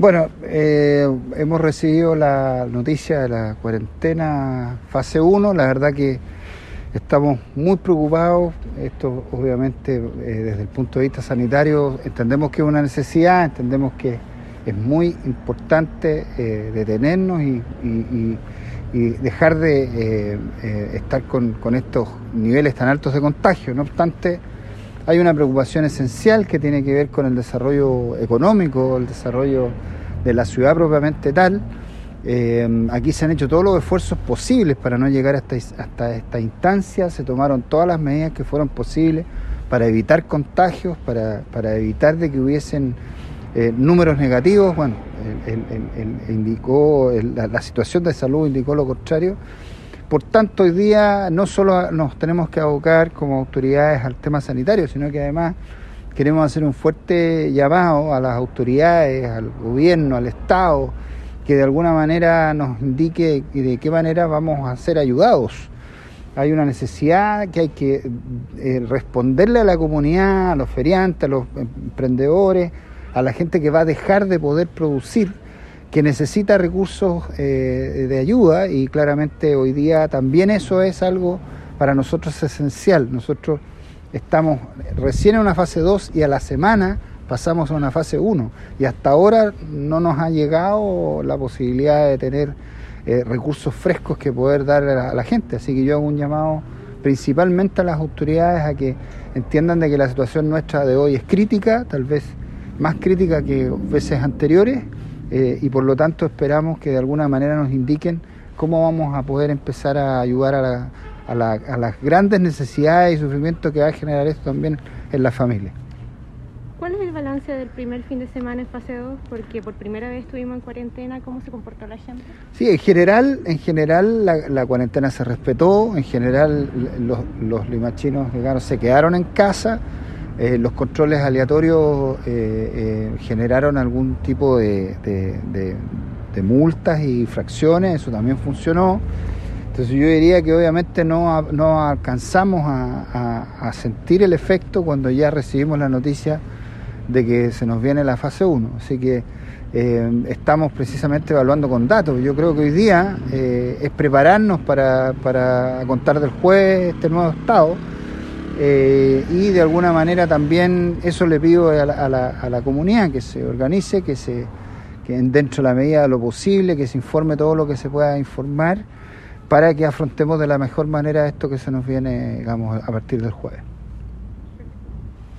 Bueno, eh, hemos recibido la noticia de la cuarentena fase 1, la verdad que estamos muy preocupados, esto obviamente eh, desde el punto de vista sanitario entendemos que es una necesidad, entendemos que es muy importante eh, detenernos y, dejar de estar con, con estos niveles tan altos de contagio, no obstante hay una preocupación esencial que tiene que ver con el desarrollo económico, el desarrollo de la ciudad propiamente tal. Eh, aquí se han hecho todos los esfuerzos posibles para no llegar hasta, hasta esta instancia, se tomaron todas las medidas que fueron posibles para evitar contagios, para, evitar de que hubiesen eh, números negativos. Bueno, indicó la situación de salud indicó lo contrario por tanto, hoy día no solo nos tenemos que abocar como autoridades al tema sanitario, sino que además queremos hacer un fuerte llamado a las autoridades, al gobierno, al Estado, que de alguna manera nos indique de qué manera vamos a ser ayudados. Hay una necesidad que hay que eh, responderle a la comunidad, a los feriantes, a los emprendedores, a la gente que va a dejar de poder producir que necesita recursos eh, de ayuda y claramente hoy día también eso es algo para nosotros esencial. Nosotros estamos recién en una fase 2 y a la semana pasamos a una fase 1 y hasta ahora no nos ha llegado la posibilidad de tener eh, recursos frescos que poder dar a la, gente. Así que yo hago un llamado principalmente a las autoridades a que entiendan de que la situación nuestra de hoy es crítica, tal vez más crítica que veces anteriores eh, y por lo tanto esperamos que de alguna manera nos indiquen cómo vamos a poder empezar a ayudar a, a, las grandes necesidades y sufrimientos que va a generar esto también en la familia. ¿Cuál es el balance del primer fin de semana en fase 2? Porque por primera vez estuvimos en cuarentena, ¿cómo se comportó la gente? Sí, en general, en general la, cuarentena se respetó, en general los, los limachinos se quedaron en casa, eh, los controles aleatorios eh, eh, generaron algún tipo de, multas y fracciones, eso también funcionó. Entonces yo diría que obviamente no, no alcanzamos a, sentir el efecto cuando ya recibimos la noticia de que se nos viene la fase 1. Así que estamos precisamente evaluando con datos. Yo creo que hoy día es prepararnos para, contar del jueves este nuevo estado eh, y de alguna manera también eso le pido a la, comunidad que se organice, que se que dentro de la medida de lo posible, que se informe todo lo que se pueda informar para que afrontemos de la mejor manera esto que se nos viene, digamos, a partir del jueves.